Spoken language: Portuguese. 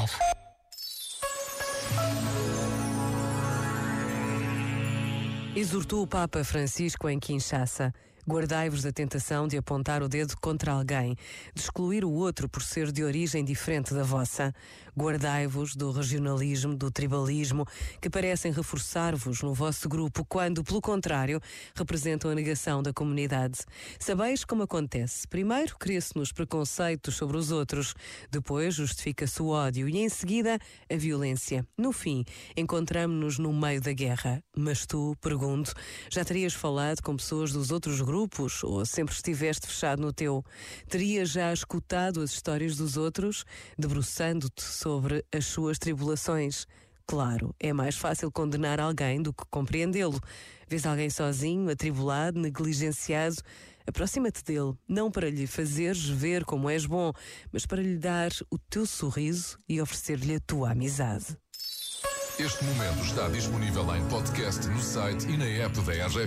Live. Exortou o Papa Francisco em Kinshasa. Guardai-vos da tentação de apontar o dedo contra alguém, de excluir o outro por ser de origem diferente da vossa. Guardai-vos do regionalismo, do tribalismo, que parecem reforçar-vos no vosso grupo, quando, pelo contrário, representam a negação da comunidade. Sabeis como acontece. Primeiro cria-se nos preconceitos sobre os outros, depois justifica-se o ódio e, em seguida, a violência. No fim, encontramos-nos no meio da guerra. Mas tu, pergunto, já terias falado com pessoas dos outros grupos? Grupos ou sempre estiveste fechado no teu? Terias já escutado as histórias dos outros, debruçando-te sobre as suas tribulações? Claro, é mais fácil condenar alguém do que compreendê-lo. Vês alguém sozinho, atribulado, negligenciado? Aproxima-te dele, não para lhe fazeres ver como és bom, mas para lhe dar o teu sorriso e oferecer-lhe a tua amizade. Este momento está disponível em podcast no site e na app da RGF.